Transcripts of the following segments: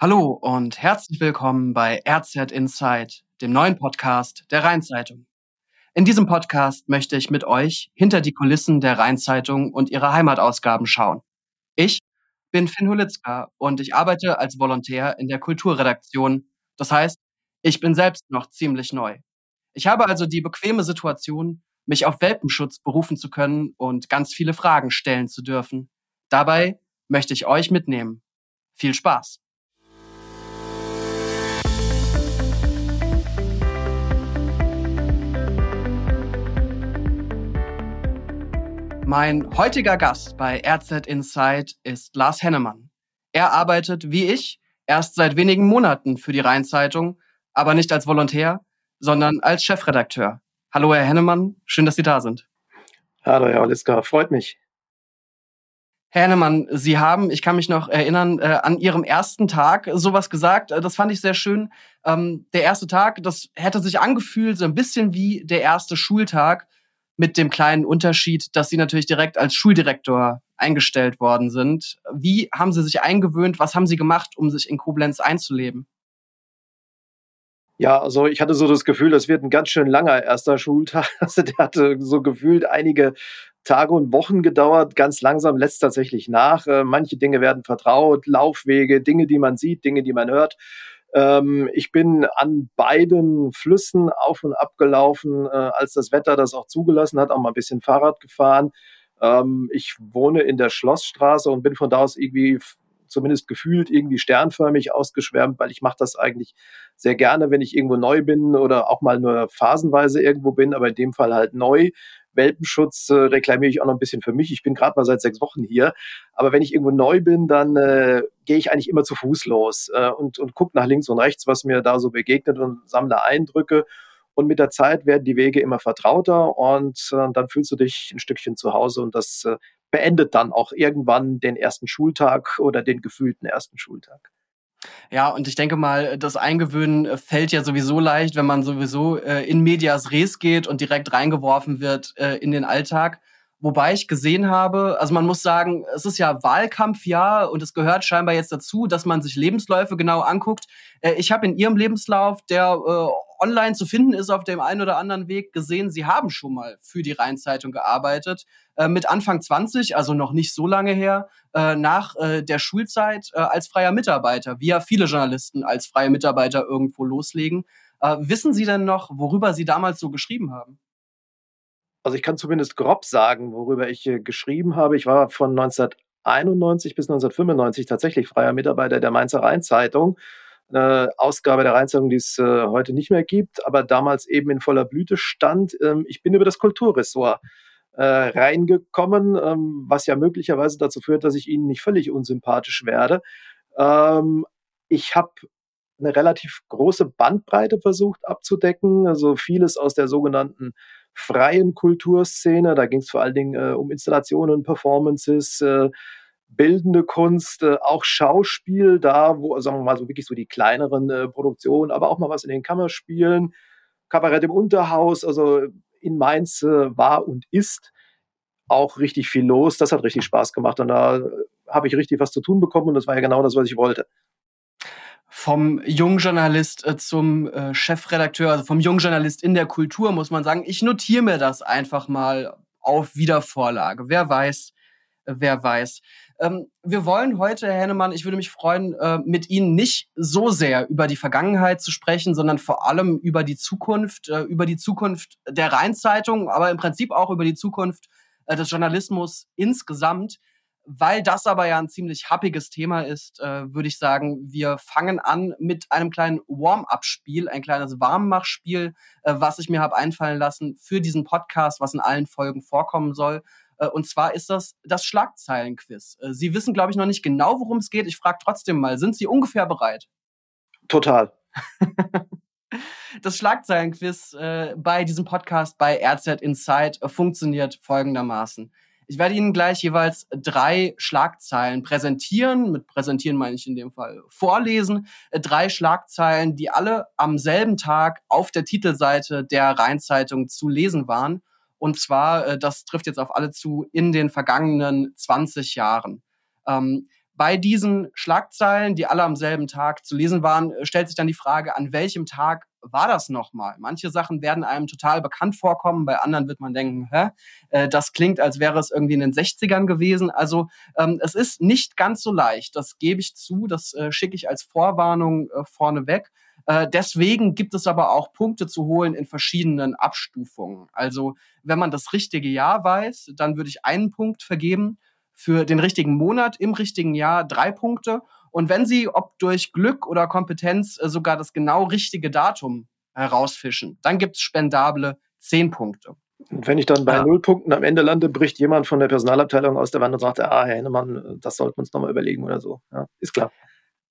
Hallo und herzlich willkommen bei RZ Inside, dem neuen Podcast der Rheinzeitung. In diesem Podcast möchte ich mit euch hinter die Kulissen der Rheinzeitung und ihrer Heimatausgaben schauen. Ich bin Finn Hulitzka und ich arbeite als Volontär in der Kulturredaktion. Das heißt, ich bin selbst noch ziemlich neu. Ich habe also die bequeme Situation, mich auf Welpenschutz berufen zu können und ganz viele Fragen stellen zu dürfen. Dabei möchte ich euch mitnehmen. Viel Spaß! Mein heutiger Gast bei RZ Insight ist Lars Hennemann. Er arbeitet, wie ich, erst seit wenigen Monaten für die Rheinzeitung, aber nicht als Volontär, sondern als Chefredakteur. Hallo, Herr Hennemann, schön, dass Sie da sind. Hallo, Herr Oliska, freut mich. Herr Hennemann, Sie haben, ich kann mich noch erinnern, äh, an Ihrem ersten Tag sowas gesagt. Äh, das fand ich sehr schön. Ähm, der erste Tag, das hätte sich angefühlt so ein bisschen wie der erste Schultag mit dem kleinen Unterschied, dass Sie natürlich direkt als Schuldirektor eingestellt worden sind. Wie haben Sie sich eingewöhnt? Was haben Sie gemacht, um sich in Koblenz einzuleben? Ja, also ich hatte so das Gefühl, das wird ein ganz schön langer erster Schultag. Also der hatte so gefühlt einige Tage und Wochen gedauert. Ganz langsam lässt tatsächlich nach. Äh, manche Dinge werden vertraut, Laufwege, Dinge, die man sieht, Dinge, die man hört. Ähm, ich bin an beiden Flüssen auf und ab gelaufen, äh, als das Wetter das auch zugelassen hat, auch mal ein bisschen Fahrrad gefahren. Ähm, ich wohne in der Schlossstraße und bin von da aus irgendwie zumindest gefühlt irgendwie sternförmig ausgeschwärmt, weil ich mache das eigentlich sehr gerne, wenn ich irgendwo neu bin oder auch mal nur phasenweise irgendwo bin, aber in dem Fall halt neu. Welpenschutz äh, reklamiere ich auch noch ein bisschen für mich. Ich bin gerade mal seit sechs Wochen hier. Aber wenn ich irgendwo neu bin, dann äh, gehe ich eigentlich immer zu Fuß los äh, und, und gucke nach links und rechts, was mir da so begegnet und sammle Eindrücke. Und mit der Zeit werden die Wege immer vertrauter und äh, dann fühlst du dich ein Stückchen zu Hause und das äh, beendet dann auch irgendwann den ersten Schultag oder den gefühlten ersten Schultag. Ja, und ich denke mal, das Eingewöhnen äh, fällt ja sowieso leicht, wenn man sowieso äh, in medias res geht und direkt reingeworfen wird äh, in den Alltag. Wobei ich gesehen habe, also man muss sagen, es ist ja Wahlkampfjahr und es gehört scheinbar jetzt dazu, dass man sich Lebensläufe genau anguckt. Äh, ich habe in Ihrem Lebenslauf, der äh, online zu finden ist auf dem einen oder anderen Weg, gesehen, Sie haben schon mal für die Rheinzeitung gearbeitet. Äh, mit Anfang 20, also noch nicht so lange her, äh, nach äh, der Schulzeit als freier Mitarbeiter, wie ja viele Journalisten als freie Mitarbeiter irgendwo loslegen. Wissen Sie denn noch, worüber Sie damals so geschrieben haben? Also ich kann zumindest grob sagen, worüber ich geschrieben habe. Ich war von 1991 bis 1995 tatsächlich freier Mitarbeiter der Mainzer Rheinzeitung eine Ausgabe der Rheinzeitung, die es äh, heute nicht mehr gibt, aber damals eben in voller Blüte stand. Ähm, ich bin über das Kulturressort äh, reingekommen, ähm, was ja möglicherweise dazu führt, dass ich Ihnen nicht völlig unsympathisch werde. Ähm, ich habe eine relativ große Bandbreite versucht abzudecken, also vieles aus der sogenannten freien Kulturszene. Da ging es vor allen Dingen äh, um Installationen, Performances, äh, bildende Kunst, äh, auch Schauspiel, da wo, sagen wir mal, so wirklich so die kleineren äh, Produktionen, aber auch mal was in den Kammerspielen, Kabarett im Unterhaus, also in Mainz äh, war und ist auch richtig viel los. Das hat richtig Spaß gemacht und da habe ich richtig was zu tun bekommen und das war ja genau das, was ich wollte vom Jungjournalist zum Chefredakteur, also vom Jungjournalist in der Kultur, muss man sagen. Ich notiere mir das einfach mal auf Wiedervorlage. Wer weiß, wer weiß. Ähm, wir wollen heute, Herr Hennemann, ich würde mich freuen, äh, mit Ihnen nicht so sehr über die Vergangenheit zu sprechen, sondern vor allem über die Zukunft, äh, über die Zukunft der Rheinzeitung, aber im Prinzip auch über die Zukunft äh, des Journalismus insgesamt. Weil das aber ja ein ziemlich happiges Thema ist, äh, würde ich sagen, wir fangen an mit einem kleinen Warm-up-Spiel, ein kleines Warmmachspiel, äh, was ich mir habe einfallen lassen für diesen Podcast, was in allen Folgen vorkommen soll. Äh, und zwar ist das das Schlagzeilenquiz. Äh, Sie wissen, glaube ich, noch nicht genau, worum es geht. Ich frage trotzdem mal, sind Sie ungefähr bereit? Total. das Schlagzeilenquiz äh, bei diesem Podcast bei RZ Insight funktioniert folgendermaßen. Ich werde Ihnen gleich jeweils drei Schlagzeilen präsentieren. Mit präsentieren meine ich in dem Fall vorlesen. Drei Schlagzeilen, die alle am selben Tag auf der Titelseite der Rheinzeitung zu lesen waren. Und zwar, äh, das trifft jetzt auf alle zu, in den vergangenen 20 Jahren. Ähm, bei diesen Schlagzeilen, die alle am selben Tag zu lesen waren, äh, stellt sich dann die Frage, an welchem Tag war das nochmal? Manche Sachen werden einem total bekannt vorkommen, bei anderen wird man denken, hä, äh, das klingt, als wäre es irgendwie in den 60ern gewesen. Also ähm, es ist nicht ganz so leicht, das gebe ich zu, das äh, schicke ich als Vorwarnung äh, vorneweg. Äh, deswegen gibt es aber auch Punkte zu holen in verschiedenen Abstufungen. Also wenn man das richtige Jahr weiß, dann würde ich einen Punkt vergeben für den richtigen Monat im richtigen Jahr drei Punkte. Und wenn Sie, ob durch Glück oder Kompetenz, äh, sogar das genau richtige Datum herausfischen, dann gibt es spendable zehn Punkte. Und wenn ich dann bei ja. null Punkten am Ende lande, bricht jemand von der Personalabteilung aus der Wand und sagt, ah, Herr Hennemann, das sollten wir uns nochmal überlegen oder so. Ja, ist klar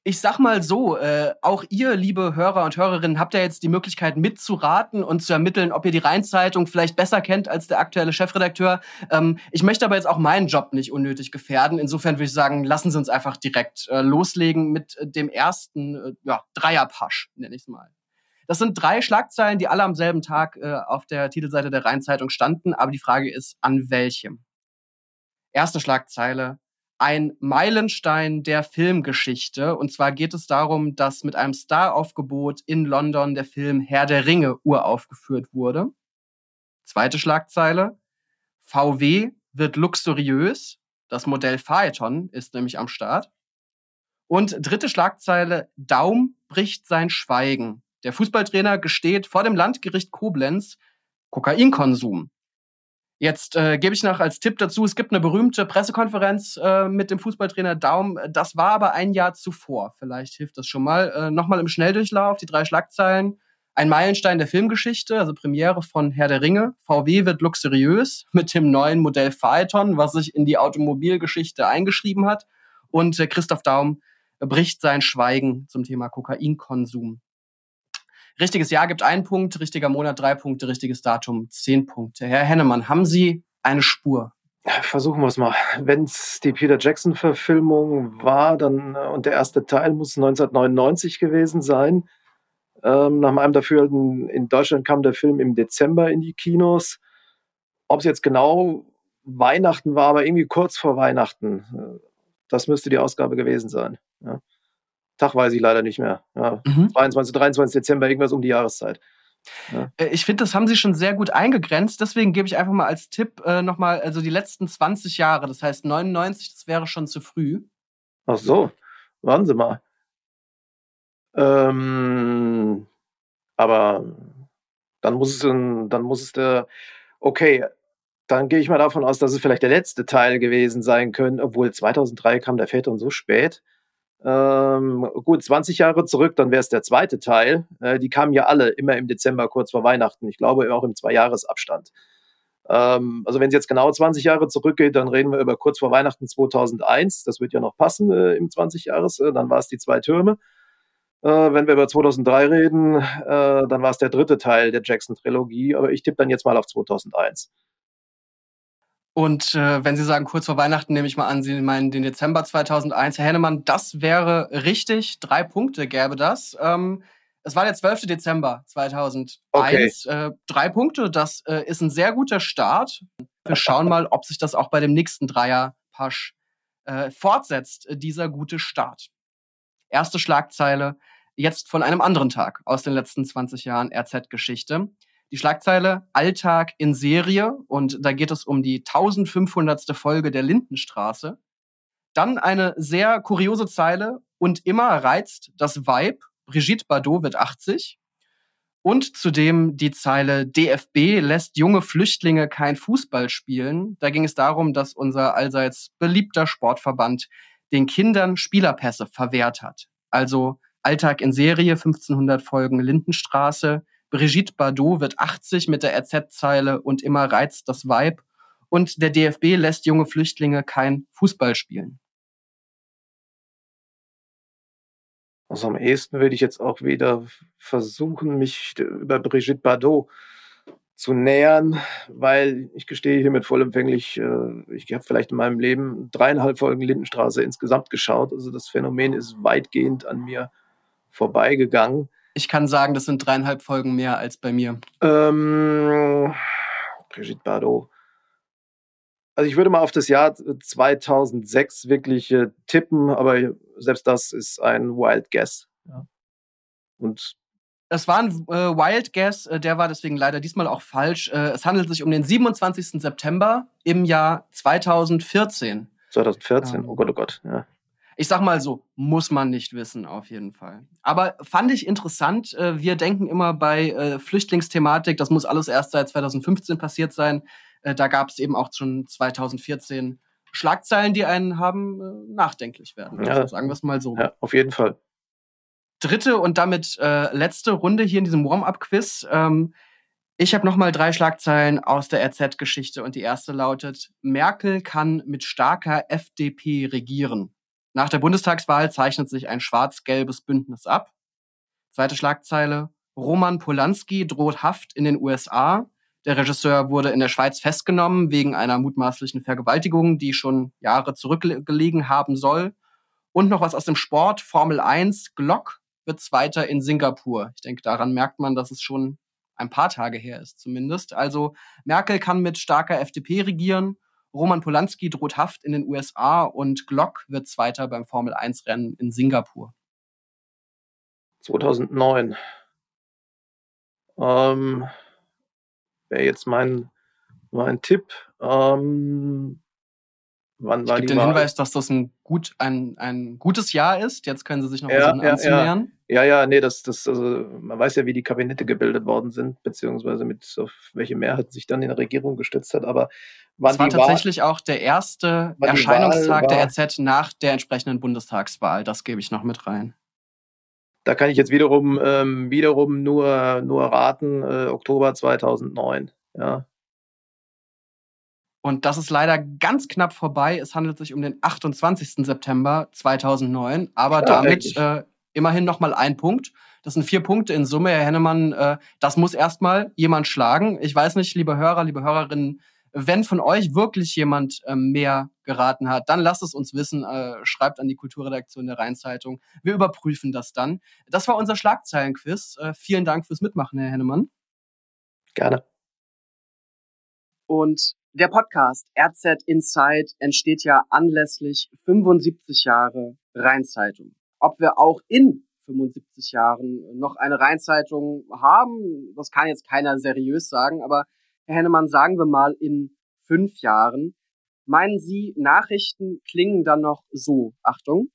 ich sag mal so, äh, auch ihr, liebe Hörer und Hörerinnen, habt ja jetzt die Möglichkeit mitzuraten und zu ermitteln, ob ihr die Rheinzeitung vielleicht besser kennt als der aktuelle Chefredakteur. Ähm, ich möchte aber jetzt auch meinen Job nicht unnötig gefährden. Insofern würde ich sagen, lassen Sie uns einfach direkt äh, loslegen mit äh, dem ersten äh, ja, Dreierpasch, nenne ich es mal. Das sind drei Schlagzeilen, die alle am selben Tag äh, auf der Titelseite der Rheinzeitung standen, aber die Frage ist, an welchem? Erste Schlagzeile, ein Meilenstein der Filmgeschichte. Und zwar geht es darum, dass mit einem Staraufgebot in London der Film Herr der Ringe uraufgeführt wurde. Zweite Schlagzeile. VW wird luxuriös. Das Modell Phaeton ist nämlich am Start. Und dritte Schlagzeile. Daum bricht sein Schweigen. Der Fußballtrainer gesteht vor dem Landgericht Koblenz Kokainkonsum. Jetzt äh, gebe ich noch als Tipp dazu, es gibt eine berühmte Pressekonferenz äh, mit dem Fußballtrainer Daum. Das war aber ein Jahr zuvor. Vielleicht hilft das schon mal. Äh, Nochmal im Schnelldurchlauf, die drei Schlagzeilen. Ein Meilenstein der Filmgeschichte, also Premiere von Herr der Ringe. VW wird luxuriös mit dem neuen Modell Phaeton, was sich in die Automobilgeschichte eingeschrieben hat. Und äh, Christoph Daum bricht sein Schweigen zum Thema Kokainkonsum. Richtiges Jahr gibt einen Punkt, richtiger Monat drei Punkte, richtiges Datum zehn Punkte. Herr Hennemann, haben Sie eine Spur? Versuchen wir es mal. Wenn es die Peter Jackson-Verfilmung war, dann äh, und der erste Teil muss 1999 gewesen sein. Ähm, nach meinem Dafürhalten in Deutschland kam der Film im Dezember in die Kinos. Ob es jetzt genau Weihnachten war, aber irgendwie kurz vor Weihnachten. Äh, das müsste die Ausgabe gewesen sein. Ja. Tag weiß ich leider nicht mehr. Ja, mhm. 22, 23 Dezember, irgendwas um die Jahreszeit. Ja. Äh, ich finde, das haben Sie schon sehr gut eingegrenzt. Deswegen gebe ich einfach mal als Tipp äh, nochmal, also die letzten 20 Jahre, das heißt 99, das wäre schon zu früh. Ach so, warten Sie mal. Ähm, aber dann muss es, dann muss es der, okay, dann gehe ich mal davon aus, dass es vielleicht der letzte Teil gewesen sein könnte, obwohl 2003 kam der Väter so spät. Ähm, gut, 20 Jahre zurück, dann wäre es der zweite Teil. Äh, die kamen ja alle immer im Dezember kurz vor Weihnachten. Ich glaube auch im Zweijahresabstand. Ähm, also wenn es jetzt genau 20 Jahre zurückgeht, dann reden wir über kurz vor Weihnachten 2001. Das wird ja noch passen äh, im 20 Jahres. Äh, dann war es die zwei Türme. Äh, wenn wir über 2003 reden, äh, dann war es der dritte Teil der Jackson-Trilogie. Aber ich tippe dann jetzt mal auf 2001. Und äh, wenn Sie sagen, kurz vor Weihnachten, nehme ich mal an, Sie meinen den Dezember 2001. Herr Hennemann, das wäre richtig. Drei Punkte gäbe das. Ähm, es war der 12. Dezember 2001. Okay. Äh, drei Punkte, das äh, ist ein sehr guter Start. Wir schauen mal, ob sich das auch bei dem nächsten Dreier-Pasch äh, fortsetzt, äh, dieser gute Start. Erste Schlagzeile, jetzt von einem anderen Tag aus den letzten 20 Jahren RZ-Geschichte die Schlagzeile Alltag in Serie und da geht es um die 1500. Folge der Lindenstraße. Dann eine sehr kuriose Zeile und immer reizt das Vibe. Brigitte Bardot wird 80. Und zudem die Zeile DFB lässt junge Flüchtlinge kein Fußball spielen. Da ging es darum, dass unser allseits beliebter Sportverband den Kindern Spielerpässe verwehrt hat. Also Alltag in Serie, 1500 Folgen Lindenstraße, Brigitte Bardot wird 80 mit der RZ-Zeile und immer reizt das Weib. Und der DFB lässt junge Flüchtlinge kein Fußball spielen. Also am ehesten würde ich jetzt auch wieder versuchen, mich über Brigitte Bardot zu nähern, weil ich gestehe hiermit vollempfänglich, äh, ich habe vielleicht in meinem Leben dreieinhalb Folgen Lindenstraße insgesamt geschaut. Also das Phänomen ist weitgehend an mir vorbeigegangen. Ich kann sagen, das sind dreieinhalb Folgen mehr als bei mir. Ähm, Brigitte Bardot. Also ich würde mal auf das Jahr 2006 wirklich äh, tippen, aber selbst das ist ein Wild Guess. Ja. Und es war ein äh, Wild Guess, äh, der war deswegen leider diesmal auch falsch. Äh, es handelt sich um den 27. September im Jahr 2014. 2014, ähm, oh Gott, oh Gott, ja. Ich sag mal so, muss man nicht wissen, auf jeden Fall. Aber fand ich interessant. Äh, wir denken immer bei äh, Flüchtlingsthematik, das muss alles erst seit 2015 passiert sein. Äh, da gab es eben auch schon 2014 Schlagzeilen, die einen haben nachdenklich werden. Ja. Also sagen wir es mal so. Ja, auf jeden Fall dritte und damit äh, letzte Runde hier in diesem Warm-up-Quiz. Ähm, ich habe nochmal drei Schlagzeilen aus der RZ-Geschichte und die erste lautet, Merkel kann mit starker FDP regieren. Nach der Bundestagswahl zeichnet sich ein schwarz-gelbes Bündnis ab. Zweite Schlagzeile, Roman Polanski droht Haft in den USA. Der Regisseur wurde in der Schweiz festgenommen wegen einer mutmaßlichen Vergewaltigung, die schon Jahre zurückgelegen haben soll. Und noch was aus dem Sport, Formel 1, Glock wird Zweiter in Singapur. Ich denke, daran merkt man, dass es schon ein paar Tage her ist zumindest. Also Merkel kann mit starker FDP regieren, Roman Polanski droht Haft in den USA und Glock wird Zweiter beim Formel-1-Rennen in Singapur. 2009. Ähm, Wäre jetzt mein, mein Tipp. Ähm, Wann war ich gebe den Hinweis, dass das ein, gut, ein, ein gutes Jahr ist. Jetzt können Sie sich noch ja, versuchen ja, anzunähern. Ja. Ja, ja, nee, das, das, also, man weiß ja, wie die Kabinette gebildet worden sind, beziehungsweise mit auf welche Mehrheit sich dann in der Regierung gestützt hat. Aber wann es war tatsächlich Wahl, auch der erste Erscheinungstag der RZ nach der entsprechenden Bundestagswahl. Das gebe ich noch mit rein. Da kann ich jetzt wiederum, ähm, wiederum nur, nur raten, äh, Oktober 2009. Ja, und das ist leider ganz knapp vorbei. Es handelt sich um den 28. September 2009, aber ja, damit äh, immerhin noch mal ein Punkt. Das sind vier Punkte in Summe, Herr Hennemann. Äh, das muss erstmal jemand schlagen. Ich weiß nicht, liebe Hörer, liebe Hörerinnen, wenn von euch wirklich jemand äh, mehr geraten hat, dann lasst es uns wissen. Äh, schreibt an die Kulturredaktion der Rheinzeitung. Wir überprüfen das dann. Das war unser Schlagzeilenquiz. Äh, vielen Dank fürs Mitmachen, Herr Hennemann. Gerne. Und der Podcast RZ Inside entsteht ja anlässlich 75 Jahre Rheinzeitung. Ob wir auch in 75 Jahren noch eine Rheinzeitung haben, das kann jetzt keiner seriös sagen, aber Herr Hennemann, sagen wir mal in fünf Jahren. Meinen Sie, Nachrichten klingen dann noch so? Achtung.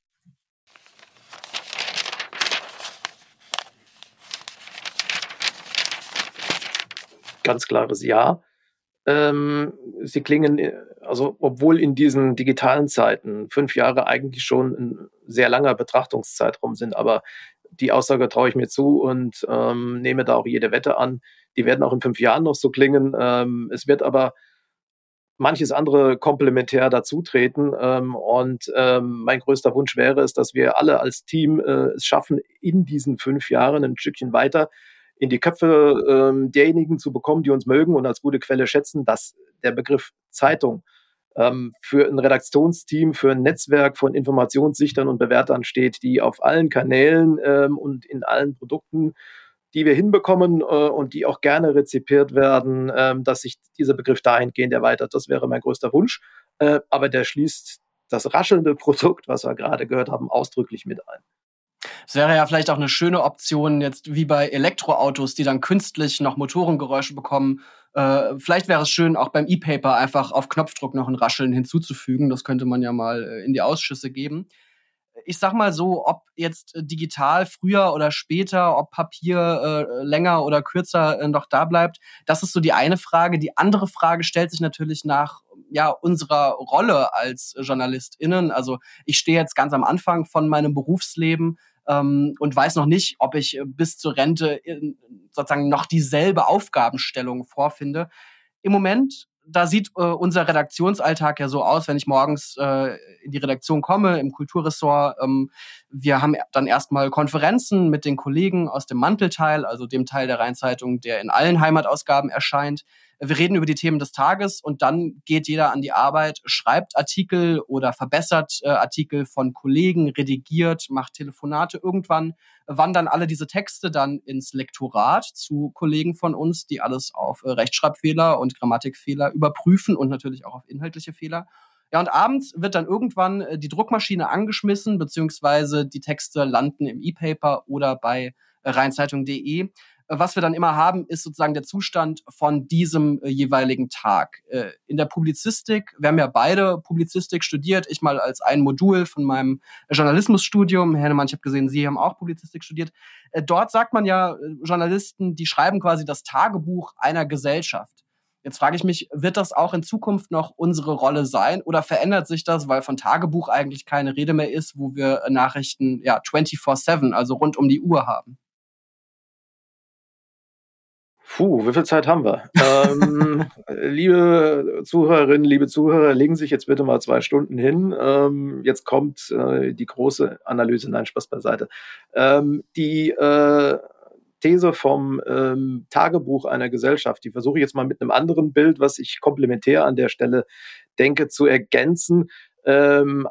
Ganz klares Ja. Ähm, sie klingen, äh, also obwohl in diesen digitalen Zeiten fünf Jahre eigentlich schon ein sehr langer Betrachtungszeitraum sind, aber die Aussage traue ich mir zu und ähm, nehme da auch jede Wette an. Die werden auch in fünf Jahren noch so klingen. Ähm, es wird aber manches andere komplementär dazutreten. Ähm, und ähm, mein größter Wunsch wäre es, dass wir alle als Team äh, es schaffen, in diesen fünf Jahren ein Stückchen weiter in die Köpfe ähm, derjenigen zu bekommen, die uns mögen und als gute Quelle schätzen, dass der Begriff Zeitung ähm, für ein Redaktionsteam, für ein Netzwerk von Informationssichtern und Bewertern steht, die auf allen Kanälen ähm, und in allen Produkten, die wir hinbekommen äh, und die auch gerne rezipiert werden, ähm, dass sich dieser Begriff dahingehend erweitert. Das wäre mein größter Wunsch. Äh, aber der schließt das raschelnde Produkt, was wir gerade gehört haben, ausdrücklich mit ein. Es wäre ja vielleicht auch eine schöne Option, jetzt wie bei Elektroautos, die dann künstlich noch Motorengeräusche bekommen. Äh, vielleicht wäre es schön, auch beim E-Paper einfach auf Knopfdruck noch ein Rascheln hinzuzufügen. Das könnte man ja mal äh, in die Ausschüsse geben. Ich sag mal so, ob jetzt digital früher oder später, ob Papier äh, länger oder kürzer äh, noch da bleibt, das ist so die eine Frage. Die andere Frage stellt sich natürlich nach ja unserer Rolle als JournalistInnen. Also ich stehe jetzt ganz am Anfang von meinem Berufsleben ähm, und weiß noch nicht, ob ich bis zur Rente sozusagen noch dieselbe Aufgabenstellung vorfinde. Im Moment da sieht äh, unser Redaktionsalltag ja so aus, wenn ich morgens äh, in die Redaktion komme, im Kulturressort. Ähm, wir haben dann erstmal Konferenzen mit den Kollegen aus dem Mantelteil, also dem Teil der Rheinzeitung, der in allen Heimatausgaben erscheint. Wir reden über die Themen des Tages und dann geht jeder an die Arbeit, schreibt Artikel oder verbessert äh, Artikel von Kollegen, redigiert, macht Telefonate. Irgendwann wandern alle diese Texte dann ins Lektorat zu Kollegen von uns, die alles auf äh, Rechtschreibfehler und Grammatikfehler überprüfen und natürlich auch auf inhaltliche Fehler. Ja, und abends wird dann irgendwann äh, die Druckmaschine angeschmissen, beziehungsweise die Texte landen im E-Paper oder bei rheinzeitung.de. Was wir dann immer haben, ist sozusagen der Zustand von diesem äh, jeweiligen Tag. Äh, in der Publizistik, wir haben ja beide Publizistik studiert, ich mal als ein Modul von meinem Journalismusstudium. Herr Neumann, ich habe gesehen, Sie haben auch Publizistik studiert. Äh, dort sagt man ja, äh, Journalisten, die schreiben quasi das Tagebuch einer Gesellschaft. Jetzt frage ich mich, wird das auch in Zukunft noch unsere Rolle sein oder verändert sich das, weil von Tagebuch eigentlich keine Rede mehr ist, wo wir Nachrichten ja 24/7, also rund um die Uhr haben? Puh, wie viel Zeit haben wir? ähm, liebe Zuhörerinnen, liebe Zuhörer, legen sich jetzt bitte mal zwei Stunden hin. Ähm, jetzt kommt äh, die große Analyse. Nein, Spaß beiseite. Ähm, die äh, These vom ähm, Tagebuch einer Gesellschaft, die versuche ich jetzt mal mit einem anderen Bild, was ich komplementär an der Stelle denke, zu ergänzen. Ähm,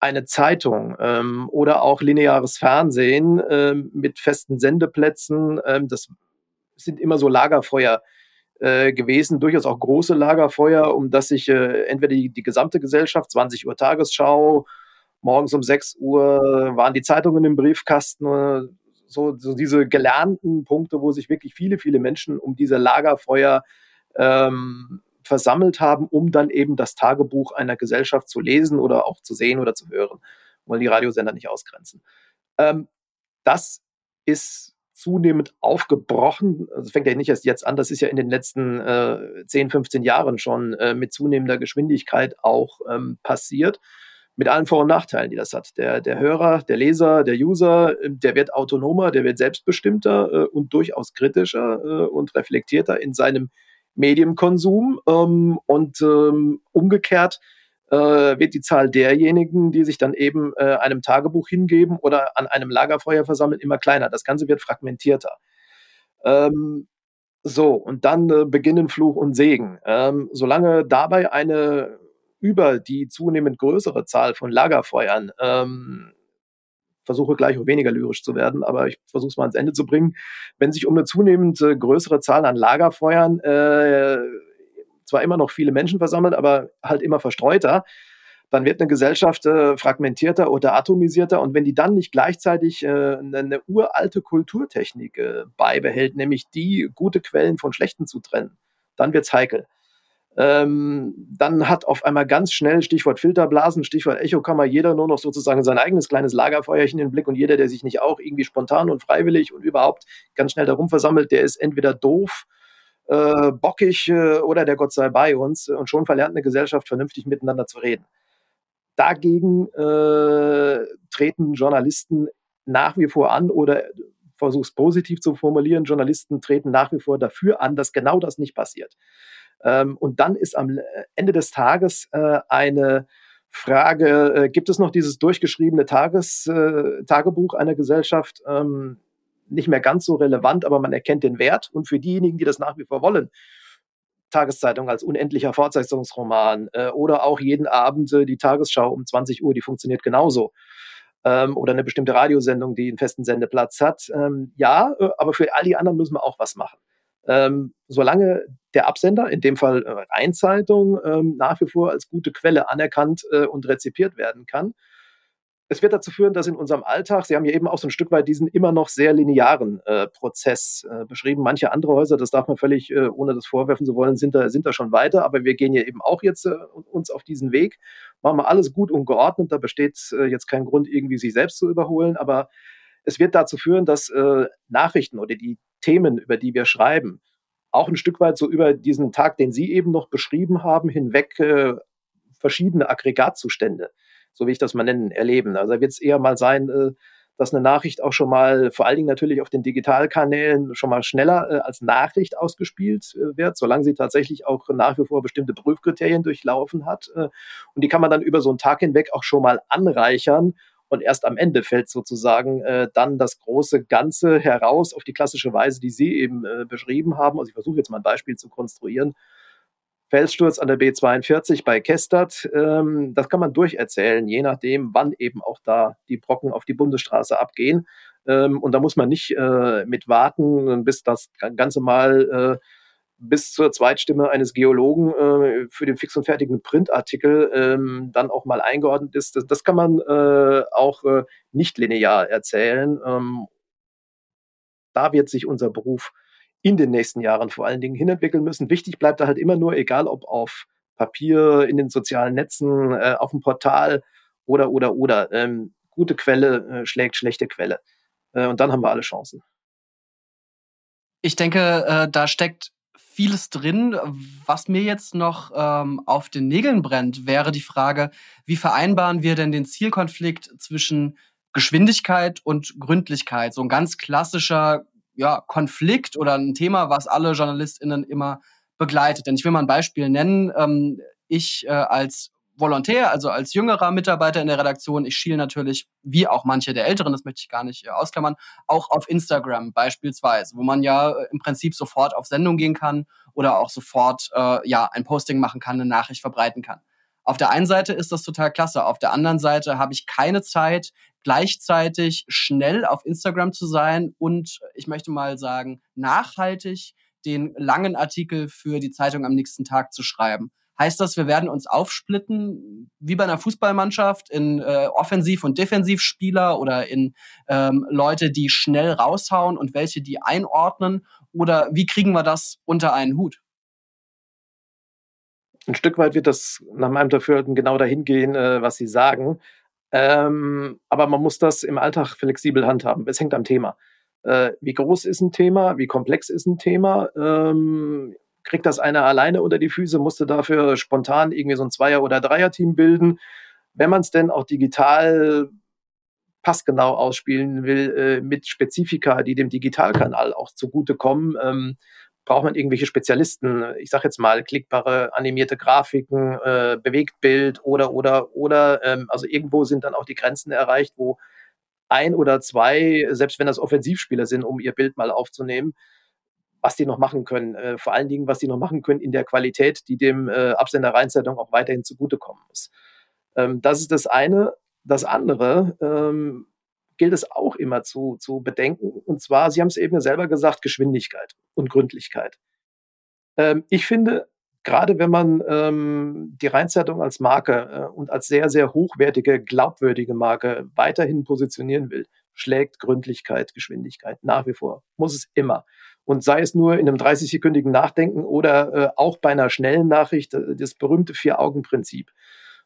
eine Zeitung ähm, oder auch lineares Fernsehen ähm, mit festen Sendeplätzen, ähm, das sind immer so Lagerfeuer äh, gewesen, durchaus auch große Lagerfeuer, um das sich äh, entweder die, die gesamte Gesellschaft, 20 Uhr Tagesschau, morgens um 6 Uhr waren die Zeitungen im Briefkasten, so, so diese gelernten Punkte, wo sich wirklich viele, viele Menschen um diese Lagerfeuer ähm, versammelt haben, um dann eben das Tagebuch einer Gesellschaft zu lesen oder auch zu sehen oder zu hören, wollen die Radiosender nicht ausgrenzen. Ähm, das ist zunehmend aufgebrochen. Also das fängt ja nicht erst jetzt an, das ist ja in den letzten äh, 10, 15 Jahren schon äh, mit zunehmender Geschwindigkeit auch ähm, passiert. Mit allen Vor- und Nachteilen, die das hat. Der, der Hörer, der Leser, der User, äh, der wird autonomer, der wird selbstbestimmter äh, und durchaus kritischer äh, und reflektierter in seinem Medienkonsum. Ähm, und ähm, umgekehrt wird die Zahl derjenigen, die sich dann eben äh, einem Tagebuch hingeben oder an einem Lagerfeuer versammeln, immer kleiner. Das Ganze wird fragmentierter. Ähm, so, und dann äh, beginnen Fluch und Segen. Ähm, solange dabei eine über die zunehmend größere Zahl von Lagerfeuern ähm, versuche gleich weniger lyrisch zu werden, aber ich versuche es mal ans Ende zu bringen. Wenn sich um eine zunehmend äh, größere Zahl an Lagerfeuern äh, zwar immer noch viele Menschen versammelt, aber halt immer verstreuter, dann wird eine Gesellschaft äh, fragmentierter oder atomisierter. Und wenn die dann nicht gleichzeitig äh, eine, eine, uralte Kulturtechnik äh, beibehält, nämlich die, gute Quellen von schlechten zu trennen, dann wird es heikel. Ähm, dann hat auf einmal ganz schnell, Stichwort Filterblasen, Stichwort Echokammer, jeder nur noch sozusagen sein eigenes kleines Lagerfeuerchen im Blick und jeder, der sich nicht auch irgendwie spontan und freiwillig und überhaupt ganz schnell darum versammelt, der ist entweder doof äh, bockig äh, oder der Gott sei bei uns und schon verlernt eine Gesellschaft vernünftig miteinander zu reden. Dagegen äh, treten Journalisten nach wie vor an oder versuche es positiv zu formulieren, Journalisten treten nach wie vor dafür an, dass genau das nicht passiert. Ähm, und dann ist am Ende des Tages äh, eine Frage, äh, gibt es noch dieses durchgeschriebene Tages, äh, Tagebuch einer Gesellschaft? Ähm, nicht mehr ganz so relevant, aber man erkennt den Wert. Und für diejenigen, die das nach wie vor wollen, Tageszeitung als unendlicher Fortsetzungsroman äh, oder auch jeden Abend äh, die Tagesschau um 20 Uhr, die funktioniert genauso. Ähm, oder eine bestimmte Radiosendung, die einen festen Sendeplatz hat. Ähm, ja, äh, aber für all die anderen müssen wir auch was machen. Ähm, solange der Absender, in dem Fall äh, Einzeitung, ähm, nach wie vor als gute Quelle anerkannt äh, und rezipiert werden kann, es wird dazu führen, dass in unserem Alltag, Sie haben ja eben auch so ein Stück weit diesen immer noch sehr linearen äh, Prozess äh, beschrieben. Manche andere Häuser, das darf man völlig, äh, ohne das vorwerfen zu wollen, sind da, sind da schon weiter, aber wir gehen ja eben auch jetzt äh, uns auf diesen Weg, machen wir alles gut und geordnet, da besteht äh, jetzt kein Grund, irgendwie sich selbst zu überholen, aber es wird dazu führen, dass äh, Nachrichten oder die Themen, über die wir schreiben, auch ein Stück weit so über diesen Tag, den Sie eben noch beschrieben haben, hinweg verschiedene Aggregatzustände so wie ich das mal nennen, erleben. Also da wird es eher mal sein, äh, dass eine Nachricht auch schon mal, vor allen Dingen natürlich auf den Digitalkanälen, schon mal schneller äh, als Nachricht ausgespielt äh, wird, solange sie tatsächlich auch nach wie vor bestimmte Prüfkriterien durchlaufen hat. Und die kann man dann über so einen Tag hinweg auch schon mal anreichern Und erst am Ende fällt sozusagen dann das große Ganze heraus auf die klassische Weise, die Sie eben beschrieben haben. Also ich versuche jetzt mal ein Beispiel zu konstruieren. Felssturz an der B42 bei Kestert, ähm, das kann man durcherzählen, je nachdem, wann eben auch da die Brocken auf die Bundesstraße abgehen. Ähm, und da muss man nicht äh, mit warten, bis das Ganze mal äh, bis zur Zweitstimme eines Geologen äh, für den fix und fertigen Printartikel ähm, dann auch mal eingeordnet ist. Das, das kann man äh, auch äh, nicht linear erzählen. Ähm, da wird sich unser Beruf in den nächsten Jahren vor allen Dingen hinentwickeln müssen. Wichtig bleibt da halt immer nur, egal ob auf Papier, in den sozialen Netzen, äh, auf dem Portal oder, oder, oder. Ähm, gute Quelle äh, schlägt schlechte Quelle. Äh, und dann haben wir alle Chancen. Ich denke, äh, da steckt vieles drin. Was mir jetzt noch ähm, auf den Nägeln brennt, wäre die Frage, wie vereinbaren wir denn den Zielkonflikt zwischen Geschwindigkeit und Gründlichkeit? So ein ganz klassischer ja, Konflikt oder ein Thema, was alle JournalistInnen immer begleitet. Denn ich will mal ein Beispiel nennen. Ähm, ich äh, als Volontär, also als jüngerer Mitarbeiter in der Redaktion. Ich schiele natürlich, wie auch manche der Älteren, das möchte ich gar nicht äh, ausklammern, auch auf Instagram beispielsweise, wo man ja äh, im Prinzip sofort auf Sendung gehen kann oder auch sofort äh, ja ein Posting machen kann, eine Nachricht verbreiten kann. Auf der einen Seite ist das total klasse, auf der anderen Seite habe ich keine Zeit, gleichzeitig schnell auf Instagram zu sein und ich möchte mal sagen, nachhaltig den langen Artikel für die Zeitung am nächsten Tag zu schreiben. Heißt das, wir werden uns aufsplitten, wie bei einer Fußballmannschaft, in äh, Offensiv- und Defensivspieler oder in ähm, Leute, die schnell raushauen und welche, die einordnen? Oder wie kriegen wir das unter einen Hut? Ein Stück weit wird das nach meinem Dafürhalten genau dahin gehen, äh, was Sie sagen. Ähm, aber man muss das im Alltag flexibel handhaben. Es hängt am Thema. Äh, wie groß ist ein Thema? Wie komplex ist ein Thema? Ähm, kriegt das einer alleine unter die Füße, musste dafür spontan irgendwie so ein Zweier- oder Dreier-Team bilden. Wenn man es denn auch digital passgenau ausspielen will, äh, mit Spezifika, die dem Digitalkanal auch zugutekommen, ähm, braucht man irgendwelche Spezialisten. Ich sage jetzt mal klickbare animierte Grafiken, äh, Bewegtbild oder oder oder. Ähm, also irgendwo sind dann auch die Grenzen erreicht, wo ein oder zwei, selbst wenn das Offensivspieler sind, um ihr Bild mal aufzunehmen, was die noch machen können. Äh, vor allen Dingen, was die noch machen können in der Qualität, die dem äh, Absender Rheinzeitung auch weiterhin zugutekommen muss. Ähm, das ist das eine. Das andere ähm, gilt es auch immer zu, zu bedenken. Und zwar, Sie haben es eben selber gesagt, Geschwindigkeit und Gründlichkeit. Ähm, ich finde, gerade wenn man ähm, die Rheinzeitung als Marke äh, und als sehr, sehr hochwertige, glaubwürdige Marke weiterhin positionieren will, schlägt Gründlichkeit, Geschwindigkeit nach wie vor. Muss es immer. Und sei es nur in einem 30-sekündigen Nachdenken oder äh, auch bei einer schnellen Nachricht, äh, das berühmte Vier-Augen-Prinzip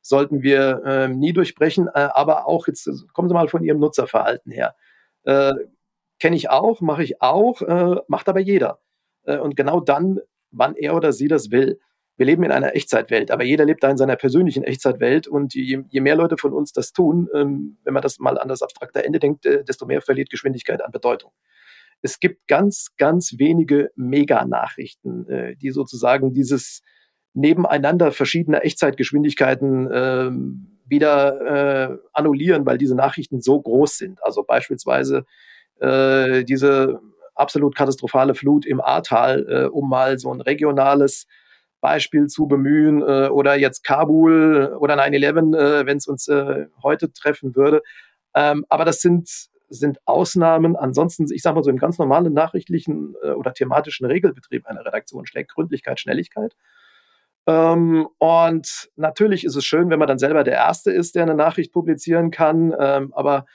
sollten wir äh, nie durchbrechen, äh, aber auch jetzt äh, kommen Sie mal von Ihrem Nutzerverhalten her. Äh, Kenne ich auch, mache ich auch, äh, macht aber jeder. Äh, und genau dann, wann er oder sie das will. Wir leben in einer Echtzeitwelt, aber jeder lebt da in seiner persönlichen Echtzeitwelt und je, je mehr Leute von uns das tun, ähm, wenn man das mal an das abstrakte Ende denkt, desto mehr verliert Geschwindigkeit an Bedeutung es gibt ganz, ganz wenige Mega-Nachrichten, äh, die sozusagen dieses nebeneinander verschiedener Echtzeitgeschwindigkeiten äh, wieder äh, annullieren, weil diese Nachrichten so groß sind. Also beispielsweise äh, diese absolut katastrophale Flut im Ahrtal, äh, um mal so ein regionales Beispiel zu bemühen, äh, oder jetzt Kabul oder 9-11, äh, wenn es uns äh, heute treffen würde. Ähm, aber das sind sind Ausnahmen. Ansonsten, ich sage mal so im ganz normalen nachrichtlichen äh, oder thematischen Regelbetrieb einer Redaktion schlägt Gründlichkeit, Schnelligkeit. Ähm, und natürlich ist es schön, wenn man dann selber der Erste ist, der eine Nachricht publizieren kann, ähm, aber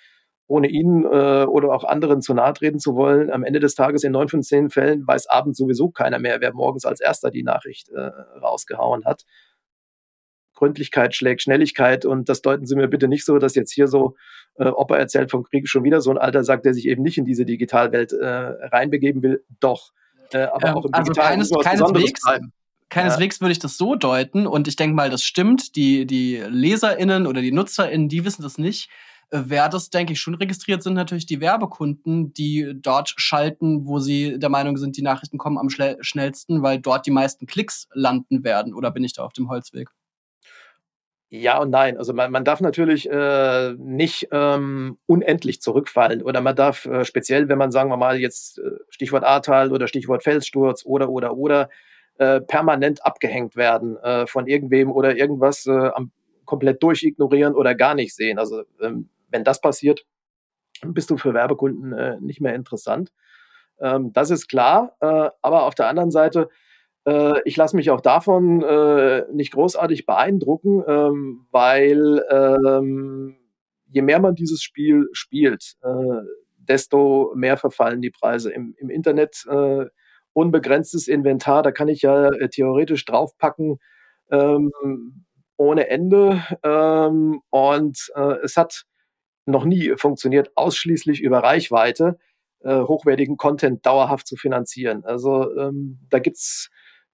ohne Ihnen äh, oder auch anderen zu nahe treten zu wollen, am Ende des Tages in neun von zehn Fällen weiß abends sowieso keiner mehr, wer morgens als Erster die Nachricht äh, rausgehauen hat. Gründlichkeit schlägt Schnelligkeit und das deuten Sie mir bitte nicht so, dass jetzt hier so äh, Opa erzählt vom Krieg schon wieder so ein Alter sagt, der sich eben nicht in diese Digitalwelt äh, reinbegeben will. Doch. Äh, aber ähm, auch im also Digitalen keines, keineswegs, keineswegs ja. würde ich das so deuten und ich denke mal, das stimmt. Die, die LeserInnen oder die NutzerInnen, die wissen das nicht. Äh, wer das, denke ich, schon registriert, sind natürlich die Werbekunden, die dort schalten, wo sie der Meinung sind, die Nachrichten kommen am schnellsten, weil dort die meisten Klicks landen werden. Oder bin ich da auf dem Holzweg? Ja und nein. Also man, man darf natürlich äh, nicht ähm, unendlich zurückfallen oder man darf äh, speziell, wenn man sagen wir mal jetzt äh, Stichwort Ahrtal oder Stichwort Felssturz oder oder oder äh, permanent abgehängt werden äh, von irgendwem oder irgendwas äh, am, komplett durchignorieren oder gar nicht sehen. Also ähm, wenn das passiert, bist du für Werbekunden äh, nicht mehr interessant. Ähm, das ist klar. Äh, aber auf der anderen Seite äh, ich lasse mich auch davon äh, nicht großartig beeindrucken, ähm, weil ähm, je mehr man dieses Spiel spielt, äh, desto mehr verfallen die Preise. Im, im Internet unbegrenztes Inventar, da kann ich ja äh, theoretisch draufpacken ähm, ohne Ende. Ähm, und äh, es hat noch nie funktioniert, ausschließlich über Reichweite hochwertigen Content dauerhaft zu finanzieren. Also ähm, da gibt's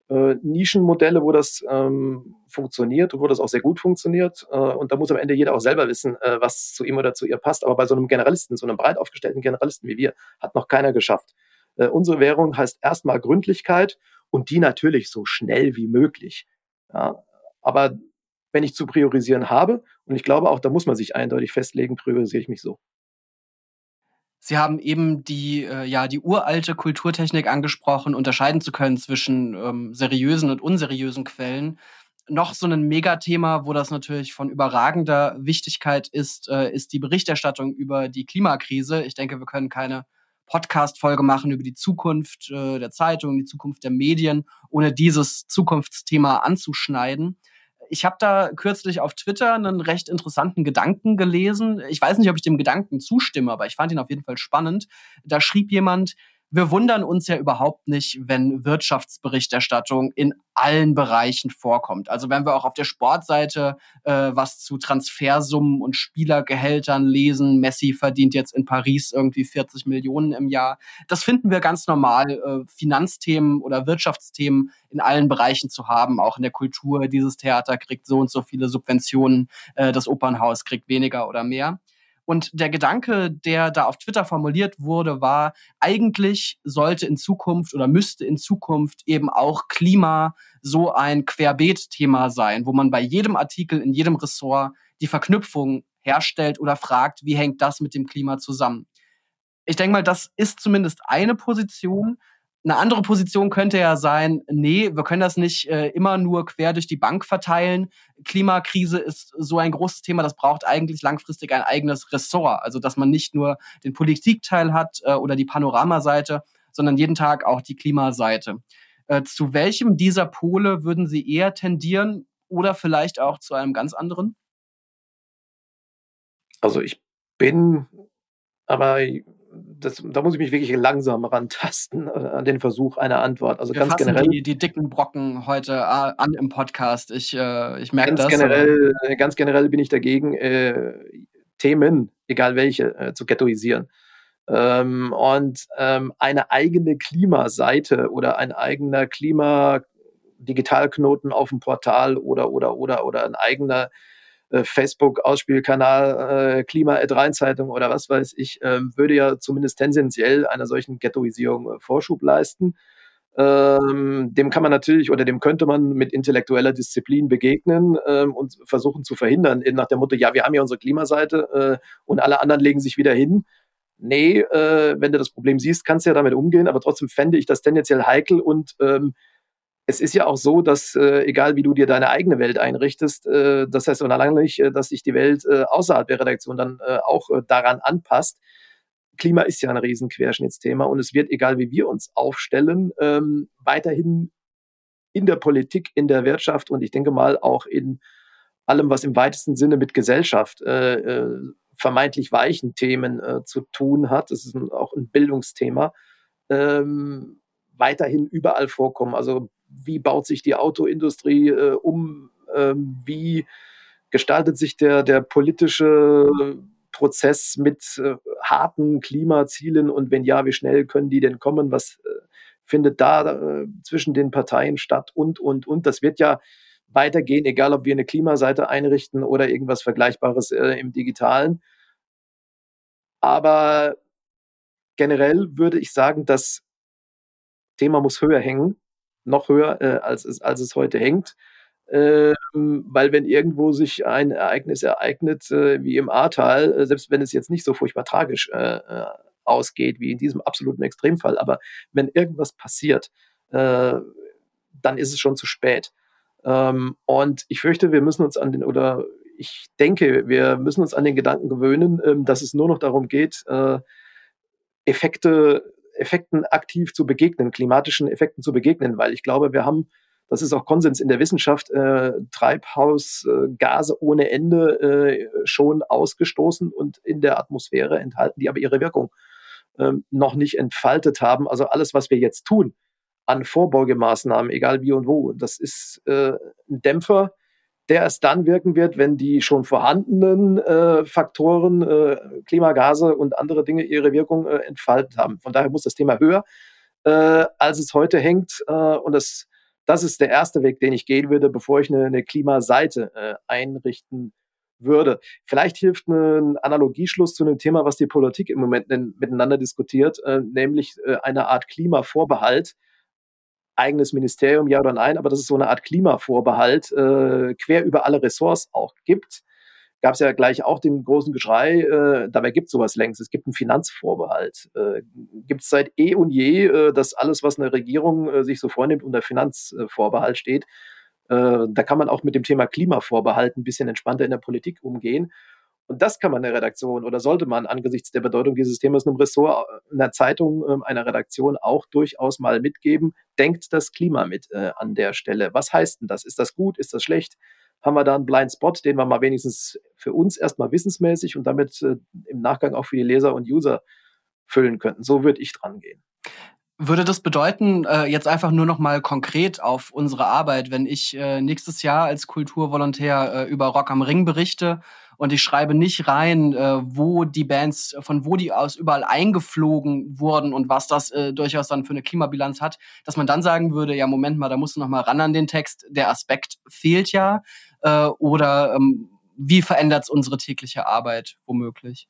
äh, Nischenmodelle, wo das ähm, funktioniert und wo das auch sehr gut funktioniert. Äh, und da muss am Ende jeder auch selber wissen, äh, was zu ihm oder zu ihr passt. Aber bei so einem Generalisten, so einem breit aufgestellten Generalisten wie wir, hat noch keiner geschafft. Äh, unsere Währung heißt erstmal Gründlichkeit und die natürlich so schnell wie möglich. Ja, aber wenn ich zu priorisieren habe, und ich glaube auch, da muss man sich eindeutig festlegen, priorisiere ich mich so. Sie haben eben die, äh, ja, die uralte Kulturtechnik angesprochen, unterscheiden zu können zwischen ähm, seriösen und unseriösen Quellen. Noch so ein Megathema, wo das natürlich von überragender Wichtigkeit ist, äh, ist die Berichterstattung über die Klimakrise. Ich denke, wir können keine Podcast-Folge machen über die Zukunft äh, der Zeitung, die Zukunft der Medien, ohne dieses Zukunftsthema anzuschneiden. Ich habe da kürzlich auf Twitter einen recht interessanten Gedanken gelesen. Ich weiß nicht, ob ich dem Gedanken zustimme, aber ich fand ihn auf jeden Fall spannend. Da schrieb jemand, wir wundern uns ja überhaupt nicht, wenn Wirtschaftsberichterstattung in allen Bereichen vorkommt. Also wenn wir auch auf der Sportseite äh, was zu Transfersummen und Spielergehältern lesen, Messi verdient jetzt in Paris irgendwie 40 Millionen im Jahr. Das finden wir ganz normal, äh, Finanzthemen oder Wirtschaftsthemen in allen Bereichen zu haben, auch in der Kultur. Dieses Theater kriegt so und so viele Subventionen, äh, das Opernhaus kriegt weniger oder mehr. Und der Gedanke, der da auf Twitter formuliert wurde, war, eigentlich sollte in Zukunft oder müsste in Zukunft eben auch Klima so ein Querbeet-Thema sein, wo man bei jedem Artikel in jedem Ressort die Verknüpfung herstellt oder fragt, wie hängt das mit dem Klima zusammen. Ich denke mal, das ist zumindest eine Position, eine andere Position könnte ja sein, nee, wir können das nicht äh, immer nur quer durch die Bank verteilen. Klimakrise ist so ein großes Thema, das braucht eigentlich langfristig ein eigenes Ressort. Also, dass man nicht nur den Politikteil hat äh, oder die Panoramaseite, sondern jeden Tag auch die Klimaseite. Äh, zu welchem dieser Pole würden Sie eher tendieren oder vielleicht auch zu einem ganz anderen? Also, ich bin aber das, da muss ich mich wirklich langsam rantasten äh, an den Versuch einer Antwort. Also Wir ganz generell. Die, die dicken Brocken heute äh, an im Podcast. Ich, äh, ich merke das. Generell, aber. ganz generell bin ich dagegen, äh, Themen, egal welche, äh, zu ghettoisieren. Ähm, und ähm, eine eigene Klimaseite oder ein eigener Klima-Digitalknoten auf dem Portal oder, oder, oder, oder ein eigener äh, Facebook-Ausspielkanal, äh, Klima Rheinzeitung oder was weiß ich, äh, würde ja zumindest tendenziell einer solchen Ghettoisierung äh, Vorschub leisten. Ähm, dem kann man natürlich oder dem könnte man mit intellektueller Disziplin begegnen ähm, und versuchen zu verhindern, nach dem Motto, ja, wir haben ja unsere Klimaseite äh, und alle anderen legen sich wieder hin. Nee, äh, wenn du das Problem siehst, kannst du ja damit umgehen, aber trotzdem fände ich das tendenziell heikel und ähm, es ist ja auch so, dass äh, egal wie du dir deine eigene Welt einrichtest, äh, das heißt aber lange nicht, äh, dass sich die Welt äh, außerhalb der Redaktion dann äh, auch äh, daran anpasst. Klima ist ja ein Riesenquerschnittsthema und es wird, egal wie wir uns aufstellen, ähm, weiterhin in der Politik, in der Wirtschaft und ich denke mal auch in allem, was im weitesten Sinne mit Gesellschaft äh, äh, vermeintlich weichen Themen äh, zu tun hat. Das ist ein, auch ein Bildungsthema. Ähm, weiterhin überall vorkommen. Also wie baut sich die Autoindustrie äh, um, ähm, wie gestaltet sich der, der politische Prozess mit äh, harten Klimazielen und wenn ja, wie schnell können die denn kommen? Was äh, findet da äh, zwischen den Parteien statt und, und, und? Das wird ja weitergehen, egal ob wir eine Klimaseite einrichten oder irgendwas Vergleichbares äh, im digitalen. Aber generell würde ich sagen, das Thema muss höher hängen noch höher, äh, als, es, als es heute hängt. Ähm, weil wenn irgendwo sich ein Ereignis ereignet, äh, wie im Ahrtal, äh, selbst wenn es jetzt nicht so furchtbar tragisch äh, äh ausgeht, wie in diesem absoluten Extremfall, aber wenn irgendwas passiert, äh, dann ist es schon zu spät. Ähm, und ich fürchte, wir müssen uns an den, oder ich denke, wir müssen uns an den Gedanken gewöhnen, ähm, dass es nur noch darum geht, äh, Effekte, Effekten aktiv zu begegnen, klimatischen Effekten zu begegnen, weil ich glaube, wir haben, das ist auch Konsens in der Wissenschaft, äh, Treibhausgase ohne Ende äh, schon ausgestoßen und in der Atmosphäre enthalten, die aber ihre Wirkung ähm, noch nicht entfaltet haben. Also alles, was wir jetzt tun an Vorbeugemaßnahmen, egal wie und wo, das ist äh, ein Dämpfer, der erst dann wirken wird, wenn die schon vorhandenen äh, Faktoren, äh, Klimagase und andere Dinge ihre Wirkung äh, entfaltet haben. Von daher muss das Thema höher, äh, als es heute hängt. Äh, und das, das ist der erste Weg, den ich gehen würde, bevor ich eine, eine Klimaseite äh, einrichten würde. Vielleicht hilft ein Analogieschluss zu einem Thema, was die Politik im Moment miteinander diskutiert, nämlich eine Art Klimavorbehalt eigenes Ministerium, ja oder nein, aber dass es so eine Art Klimavorbehalt äh, quer über alle Ressorts auch gibt. Gab es ja gleich auch den großen Geschrei, äh, dabei gibt es sowas längst, es gibt einen Finanzvorbehalt. Äh, gibt es seit eh und je, äh, dass alles, was eine Regierung äh, sich so vornimmt, unter Finanzvorbehalt steht. Äh, da kann man auch mit dem Thema Klimavorbehalt ein bisschen entspannter in der Politik umgehen. Und das kann man der Redaktion oder sollte man angesichts der Bedeutung dieses Themas einem Ressort, einer Zeitung, ähm, einer Redaktion auch durchaus mal mitgeben. Denkt das Klima mit äh, an der Stelle. Was heißt denn das? Ist das gut? Ist das schlecht? Haben wir da einen Blind Spot, den wir mal wenigstens für uns erstmal wissensmäßig und damit äh, im Nachgang auch für die Leser und User füllen könnten? So würde ich dran gehen. Würde das bedeuten, äh, jetzt einfach nur noch mal konkret auf unsere Arbeit, wenn ich äh, nächstes Jahr als Kulturvolontär äh, über Rock am Ring berichte und ich schreibe nicht rein, äh, wo die Bands, von wo die aus überall eingeflogen wurden und was das äh, durchaus dann für eine Klimabilanz hat, dass man dann sagen würde, ja, Moment mal, da musst du noch mal ran an den Text, der Aspekt fehlt ja. Äh, oder ähm, wie verändert es unsere tägliche Arbeit womöglich?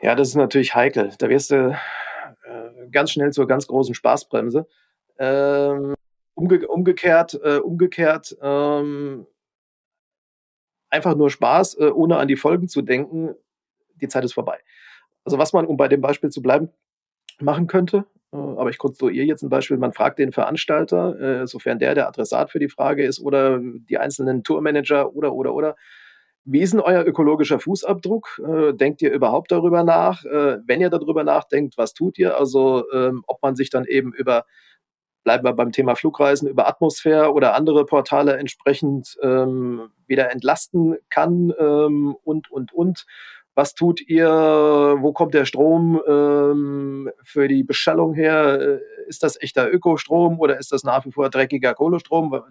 Ja, das ist natürlich heikel. Da wirst du äh, ganz schnell zur ganz großen Spaßbremse. Ähm, umge umgekehrt, äh, umgekehrt ähm, einfach nur Spaß, äh, ohne an die Folgen zu denken, die Zeit ist vorbei. Also was man, um bei dem Beispiel zu bleiben, machen könnte, äh, aber ich konstruiere jetzt ein Beispiel, man fragt den Veranstalter, äh, sofern der der Adressat für die Frage ist oder die einzelnen Tourmanager oder, oder, oder, wie ist denn euer ökologischer Fußabdruck? Denkt ihr überhaupt darüber nach? Wenn ihr darüber nachdenkt, was tut ihr? Also ähm, ob man sich dann eben über bleiben wir beim Thema Flugreisen über Atmosphäre oder andere Portale entsprechend ähm, wieder entlasten kann ähm, und, und, und. Was tut ihr? Wo kommt der Strom ähm, für die Beschallung her? Ist das echter Ökostrom oder ist das nach wie vor dreckiger Kohlestrom?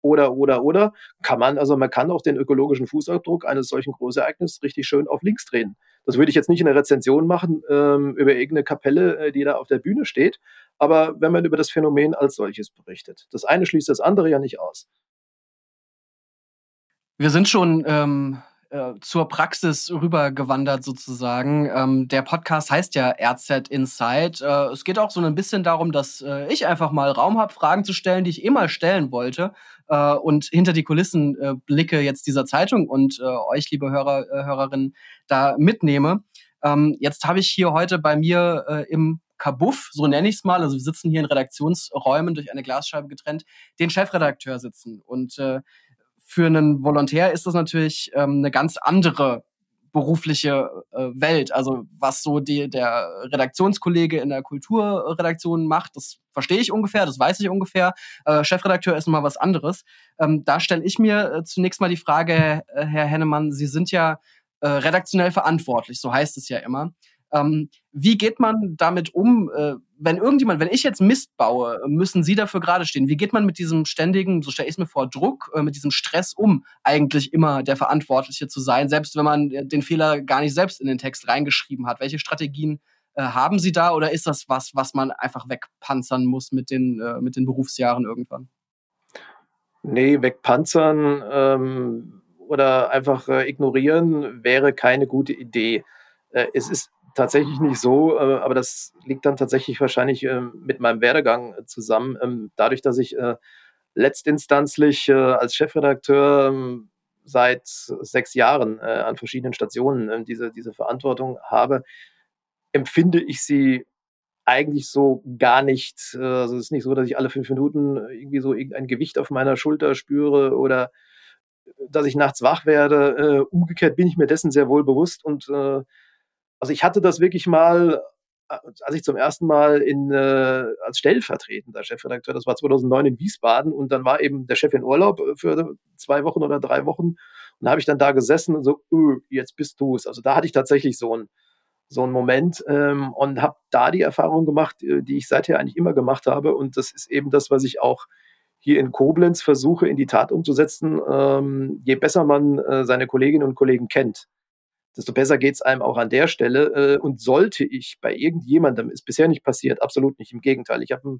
Oder, oder, oder. Kann man, also man kann auch den ökologischen Fußabdruck eines solchen Großereignisses richtig schön auf links drehen. Das würde ich jetzt nicht in der Rezension machen ähm, über irgendeine Kapelle, äh, die da auf der Bühne steht, aber wenn man über das Phänomen als solches berichtet. Das eine schließt das andere ja nicht aus. Wir sind schon ähm, äh, zur Praxis rübergewandert sozusagen. Ähm, der Podcast heißt ja RZ Insight. Äh, es geht auch so ein bisschen darum, dass äh, ich einfach mal Raum habe, Fragen zu stellen, die ich eh mal stellen wollte. Äh, und hinter die Kulissen äh, blicke jetzt dieser Zeitung und euch, liebe Hörer, Hörerinnen, da mitnehme. Ähm, jetzt habe ich hier heute bei mir im Kabuff, so nenne ich es mal, also wir sitzen hier in Redaktionsräumen durch eine Glasscheibe getrennt, den Chefredakteur sitzen. Und äh, für einen Volontär ist das natürlich ähm, eine ganz andere berufliche äh, Welt. Also was so die, der Redaktionskollege in der Kulturredaktion macht, das verstehe ich ungefähr, das weiß ich ungefähr. Äh, Chefredakteur ist nochmal was anderes. Ähm, da stelle ich mir äh, zunächst mal die Frage, äh, Herr Hennemann, Sie sind ja äh, redaktionell verantwortlich, so heißt es ja immer. Ähm, wie geht man damit um, äh, wenn irgendjemand, wenn ich jetzt Mist baue, müssen Sie dafür gerade stehen? Wie geht man mit diesem ständigen, so stelle ich es mir vor, Druck, äh, mit diesem Stress um, eigentlich immer der Verantwortliche zu sein, selbst wenn man den Fehler gar nicht selbst in den Text reingeschrieben hat? Welche Strategien äh, haben Sie da oder ist das was, was man einfach wegpanzern muss mit den, äh, mit den Berufsjahren irgendwann? Nee, wegpanzern ähm, oder einfach äh, ignorieren wäre keine gute Idee. Äh, es ist tatsächlich nicht so, äh, aber das liegt dann tatsächlich wahrscheinlich äh, mit meinem Werdegang zusammen. Ähm, dadurch, dass ich äh, letztinstanzlich äh, als Chefredakteur ähm, seit sechs Jahren äh, an verschiedenen Stationen äh, diese, diese Verantwortung habe, empfinde ich sie eigentlich so gar nicht. Äh, also es ist nicht so, dass ich alle fünf Minuten irgendwie so irgendein Gewicht auf meiner Schulter spüre oder dass ich nachts wach werde. Äh, umgekehrt bin ich mir dessen sehr wohl bewusst und äh, also ich hatte das wirklich mal, als ich zum ersten Mal in, äh, als stellvertretender Chefredakteur, das war 2009 in Wiesbaden und dann war eben der Chef in Urlaub für zwei Wochen oder drei Wochen und habe ich dann da gesessen und so, öh, jetzt bist du es. Also da hatte ich tatsächlich so ein so ein Moment ähm, und habe da die Erfahrung gemacht, äh, die ich seither eigentlich immer gemacht habe. Und das ist eben das, was ich auch hier in Koblenz versuche in die Tat umzusetzen. Ähm, je besser man äh, seine Kolleginnen und Kollegen kennt, desto besser geht es einem auch an der Stelle. Äh, und sollte ich bei irgendjemandem, ist bisher nicht passiert, absolut nicht, im Gegenteil. Ich habe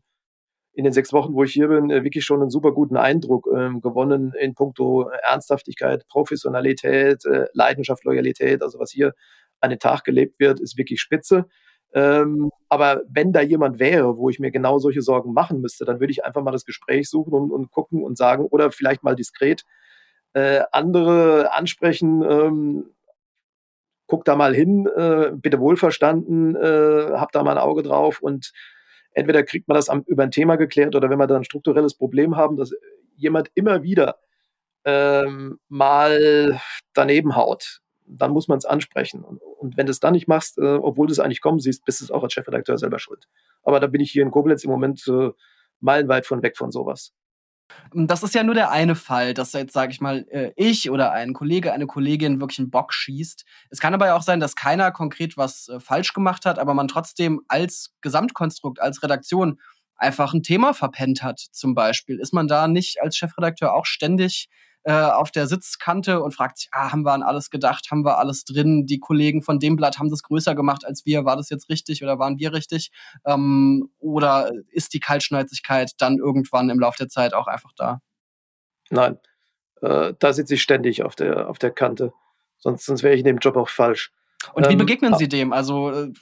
in den sechs Wochen, wo ich hier bin, äh, wirklich schon einen super guten Eindruck ähm, gewonnen in puncto Ernsthaftigkeit, Professionalität, äh, Leidenschaft, Loyalität. Also was hier an den Tag gelebt wird, ist wirklich spitze. Ähm, aber wenn da jemand wäre, wo ich mir genau solche Sorgen machen müsste, dann würde ich einfach mal das Gespräch suchen und, und gucken und sagen oder vielleicht mal diskret äh, andere ansprechen. Ähm, guck da mal hin, äh, bitte wohlverstanden, äh, hab da mal ein Auge drauf und entweder kriegt man das am, über ein Thema geklärt oder wenn wir da ein strukturelles Problem haben, dass jemand immer wieder ähm, mal daneben haut, dann muss man es ansprechen. Und, und, wenn du es dann nicht machst, äh, obwohl du es eigentlich kommen siehst, bist du auch als Chefredakteur selber schuld. Aber da bin ich hier in Koblenz im Moment äh, meilenweit von weg von sowas. Das ist ja nur der eine Fall, dass jetzt, sage ich mal, äh, ich oder ein Kollege, eine Kollegin wirklich einen Bock schießt. Es kann aber auch sein, dass keiner konkret was äh, falsch gemacht hat, aber man trotzdem als Gesamtkonstrukt, als Redaktion einfach ein Thema verpennt hat, zum Beispiel. Ist man da nicht als Chefredakteur auch ständig äh, auf der Sitzkante und fragt sich, ah, haben wir an alles gedacht, haben wir alles drin? Die Kollegen von dem Blatt haben das größer gemacht als wir. War das jetzt richtig oder waren wir richtig? Ähm, oder ist die Kaltschnäuzigkeit dann irgendwann im Laufe der Zeit auch einfach da? Nein, äh, da sitze ich ständig auf der, auf der Kante. Sonst, sonst wäre ich in dem Job auch falsch. Und wie ähm, begegnen ähm, Sie dem? Also äh,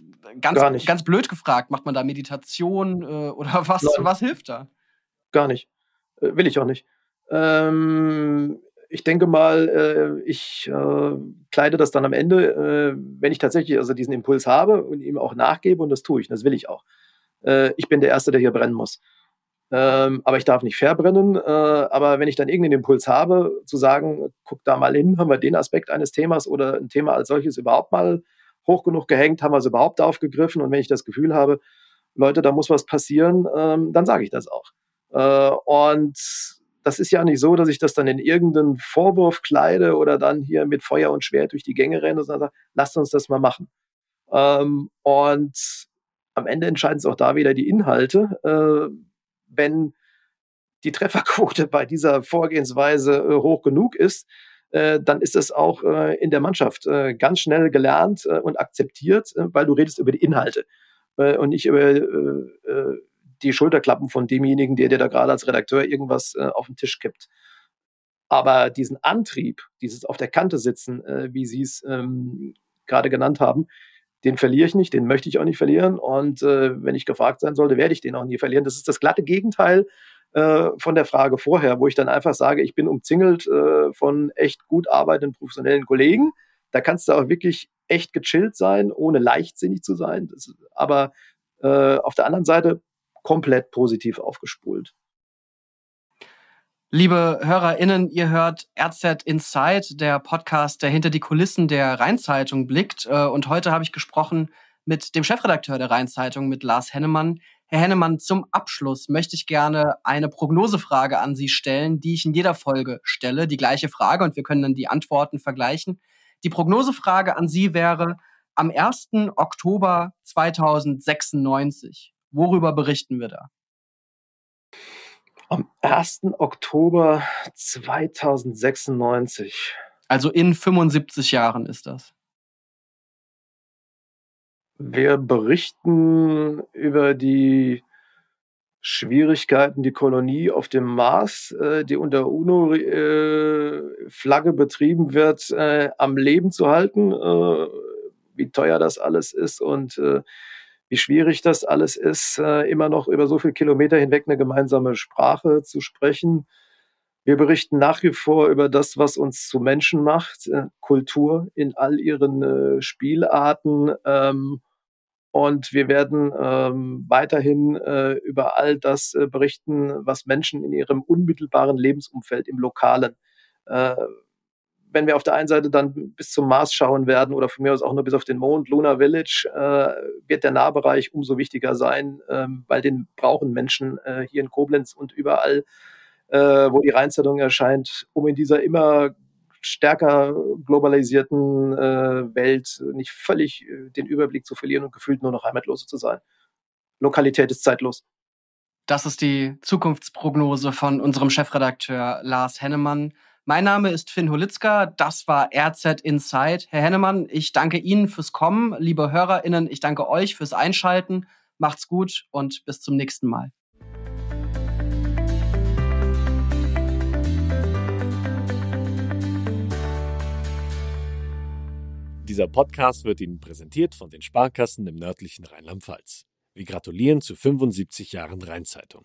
ganz, ganz blöd gefragt, macht man da Meditation äh, oder was, was hilft da? Gar nicht. Äh, will ich auch nicht. Ähm, ich denke mal, äh, ich äh, kleide das dann am Ende, äh, wenn ich tatsächlich also diesen Impuls habe und ihm auch nachgebe und das tue ich, das will ich auch. Äh, ich bin der Erste, der hier brennen muss. Ähm, aber ich darf nicht verbrennen. Äh, aber wenn ich dann irgendeinen Impuls habe, zu sagen, guck da mal hin, haben wir den Aspekt eines Themas oder ein Thema als solches überhaupt mal hoch genug gehängt, haben wir es überhaupt aufgegriffen und wenn ich das Gefühl habe, Leute, da muss was passieren, ähm, dann sage ich das auch. Äh, und das ist ja nicht so, dass ich das dann in irgendeinen Vorwurf kleide oder dann hier mit Feuer und Schwert durch die Gänge renne, sondern sage, lasst uns das mal machen. Ähm, und am Ende entscheiden es auch da wieder die Inhalte. Äh, wenn die Trefferquote bei dieser Vorgehensweise äh, hoch genug ist, äh, dann ist es auch äh, in der Mannschaft äh, ganz schnell gelernt äh, und akzeptiert, weil du redest über die Inhalte und nicht über die Schulterklappen von demjenigen, der dir da gerade als Redakteur irgendwas äh, auf den Tisch kippt. Aber diesen Antrieb, dieses auf der Kante sitzen, äh, wie Sie es ähm, gerade genannt haben, den verliere ich nicht, den möchte ich auch nicht verlieren. Und äh, wenn ich gefragt sein sollte, werde ich den auch nie verlieren. Das ist das glatte Gegenteil äh, von der Frage vorher, wo ich dann einfach sage, ich bin umzingelt äh, von echt gut arbeitenden professionellen Kollegen. Da kannst du auch wirklich echt gechillt sein, ohne leichtsinnig zu sein. Das, aber äh, auf der anderen Seite komplett positiv aufgespult. Liebe HörerInnen, ihr hört RZ Inside, der Podcast, der hinter die Kulissen der Rheinzeitung blickt. Äh, und heute habe ich gesprochen mit dem Chefredakteur der Rheinzeitung, mit Lars Hennemann. Herr Hennemann, zum Abschluss möchte ich gerne eine Prognosefrage an Sie stellen, die ich in jeder Folge stelle. Die gleiche Frage und wir können dann die Antworten vergleichen. Die Prognosefrage an Sie wäre, am 1. Oktober 2096, Worüber berichten wir da? Am 1. Oktober 2096. Also in 75 Jahren ist das. Wir berichten über die Schwierigkeiten, die Kolonie auf dem Mars, äh, die unter UNO-Flagge äh, betrieben wird, äh, am Leben zu halten, wie teuer das alles ist und wie schwierig das alles ist, äh, immer noch über so viele Kilometer hinweg eine gemeinsame Sprache zu sprechen. Wir berichten nach wie vor über das, was uns zu Menschen macht, äh, Kultur in all ihren äh, Spielarten. Ähm, und wir werden ähm, weiterhin über all das berichten, was Menschen in ihrem unmittelbaren Lebensumfeld im Lokalen wenn wir auf der einen Seite dann bis zum Mars schauen werden oder von mir aus auch nur bis auf den Mond, Lunar Village, äh, wird der Nahbereich umso wichtiger sein, ähm, weil den brauchen Menschen äh, hier in Koblenz und überall, äh, wo die Rheinzeitung erscheint, um in dieser immer stärker globalisierten äh, Welt nicht völlig äh, den Überblick zu verlieren und gefühlt nur noch heimatlos zu sein. Lokalität ist zeitlos. Das ist die Zukunftsprognose von unserem Chefredakteur Lars Hennemann. Mein Name ist Finn Holitzka, das war RZ Inside. Herr Hennemann, ich danke Ihnen fürs Kommen. Liebe HörerInnen, ich danke euch fürs Einschalten. Macht's gut und bis zum nächsten Mal. Dieser Podcast wird Ihnen präsentiert von den Sparkassen im nördlichen Rheinland-Pfalz. Wir gratulieren zu 75 Jahren Rheinzeitung.